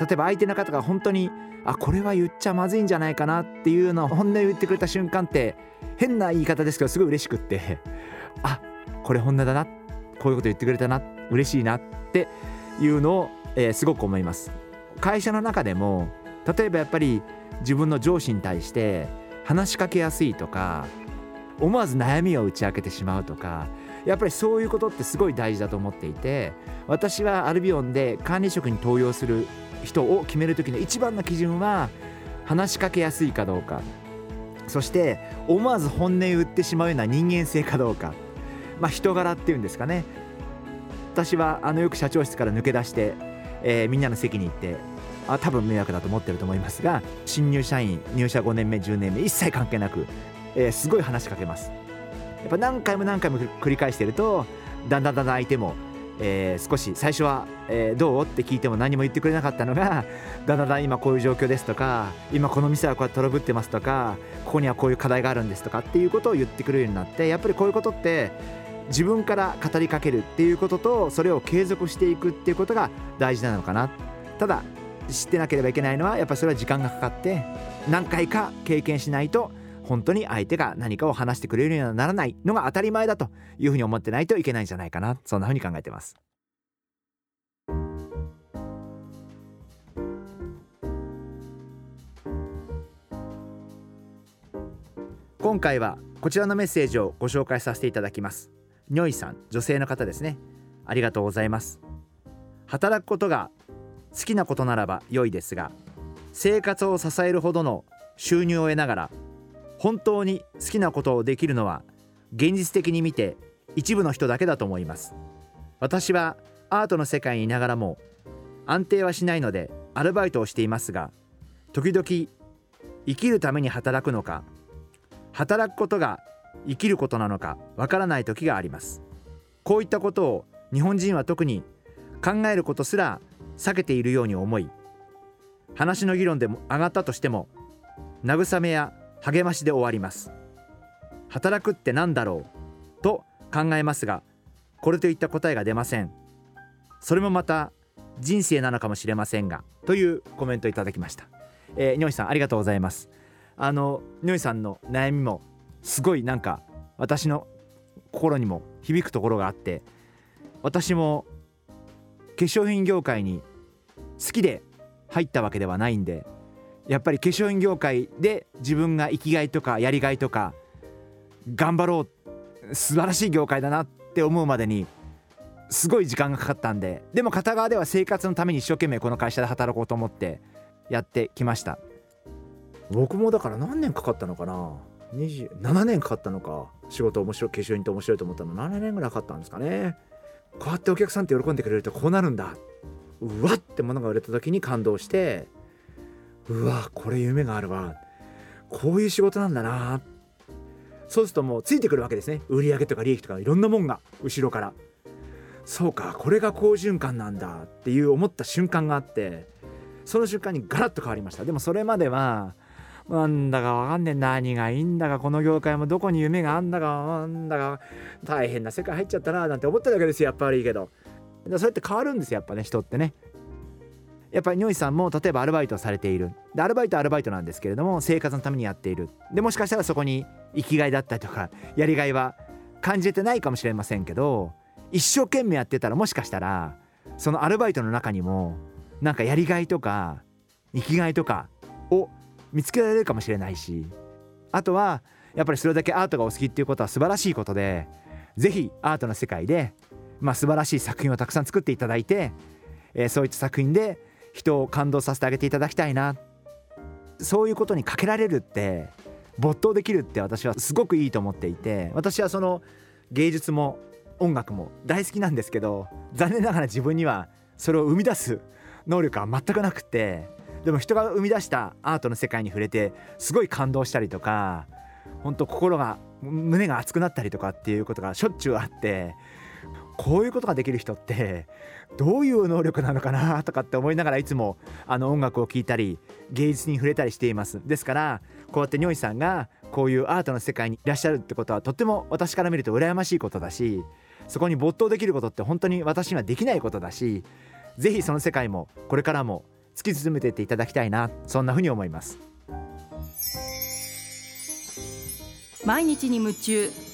例えば相手の方が本当にあこれは言っちゃまずいんじゃないかなっていうのを本音を言ってくれた瞬間って変な言い方ですけどすごい嬉しくって あこれ本音だなこういうこと言ってくれたな嬉しいなっていうのを、えー、すごく思います。会社の中でも例えばやっぱり自分の上司に対して話しかけやすいとか思わず悩みを打ち明けてしまうとかやっぱりそういうことってすごい大事だと思っていて私はアルビオンで管理職に登用する人を決める時の一番の基準は話しかけやすいかどうか。そして思わず本音を言ってしまうような人間性かどうか。まあ人柄っていうんですかね。私はあのよく社長室から抜け出して、えー、みんなの席に行ってあ多分迷惑だと思ってると思いますが新入社員入社5年目10年目一切関係なく、えー、すごい話しかけます。やっぱ何回も何回も繰り返してるとだんだんだんだん相手も、えー、少し最初は、えー、どう？って聞いても何も言ってくれなかったのが だんだん今こういう状況ですとか今この店はこうやってトラブってますとかここにはこういう課題があるんですとかっていうことを言ってくれるようになってやっぱりこういうことって自分から語りかけるっていうこととそれを継続していくっていうことが大事なのかな。ただ知ってなければいけないのはやっぱりそれは時間がかかって何回か経験しないと本当に相手が何かを話してくれるようにならないのが当たり前だというふうに思ってないといけないんじゃないかな。そんなふうに考えてます。今回はこちらのメッセージをご紹介させていただきます。ニョイさん女性の方ですね。ありがとうございます。働くことが好きなことならば良いですが生活を支えるほどの収入を得ながら本当に好きなことをできるのは現実的に見て一部の人だけだと思います。私はアートの世界にいながらも安定はしないのでアルバイトをしていますが時々生きるために働くのか働くことが生きることなのかわからない時があります。こういったことを日本人は特に考えることすら避けているように思い話の議論でも上がったとしても慰めや励ましで終わります。働くって何だろう？と考えますがこれといった答えが出ません。それもまた人生なのかもしれませんがというコメントいただきました、えー、ニョイさんありがとうございます。あのニョイさんの悩みもすごいなんか私の心にも響くところがあって私も化粧品業界に好きで入ったわけではないんでやっぱり化粧品業界で自分が生きがいとかやりがいとか頑張ろう素晴らしい業界だなって思うまでにすごい時間がかかったんででも片側では生活のために一生懸命この会社で働こうと思ってやってきました。僕もだから何年かかったのかな？27年かかったのか。仕事面白い化粧品って面白いと思ったの。7年ぐらいかかったんですかね。こうやってお客さんって喜んでくれるとこうなるんだ。うわって物が売れた時に感動してうわこれ夢があるわ。こういう仕事なんだな。そうするともうついてくるわけですね。売上とか利益とかいろんなもんが後ろから。そうかこれが好循環なんだ。っていう思った瞬間があってその瞬間にガラッと変わりました。でもそれまではなんだかわかんねえ。何がいいんだかこの業界もどこに夢があんだかなんだか大変な世界入っちゃったななんて思ってるわけですよやっぱりいいけど。そうやって変わるんですよやっぱね人ってね。やっぱりニョイさんも例えばアルバイトされている。でアルバイトはアルバイトなんですけれども生活のためにやっている。でもしかしたらそこに生きがいだったりとかやりがいは感じてないかもしれませんけど一生懸命やってたらもしかしたらそのアルバイトの中にもなんかやりがいとか生きがいとかを見つけられるかもしれないしあとはやっぱりそれだけアートがお好きっていうことは素晴らしいことで是非アートの世界で、まあ、素晴らしい作品をたくさん作っていただいて、えー、そういった作品で人を感動させてあげていただきたいな。そういうことにかけられるって没頭できるって私はすごくいいと思っていて私はその芸術も音楽も大好きなんですけど残念ながら自分にはそれを生み出す能力は全くなくてでも人が生み出したアートの世界に触れてすごい感動したりとか本当心が胸が熱くなったりとかっていうことがしょっちゅうあってこういうことができる人ってどういう能力なのかなとかって思いながらいつもあの音楽を聴いたり芸術に触れたりしています。ですからこうやって如意さんがこういうアートの世界にいらっしゃるってことはとっても私から見ると羨ましいことだしそこに没頭できることって本当に私にはできないことだしぜひその世界もこれからも突き進めていっていただきたいなそんなふうに思います。毎日に夢中。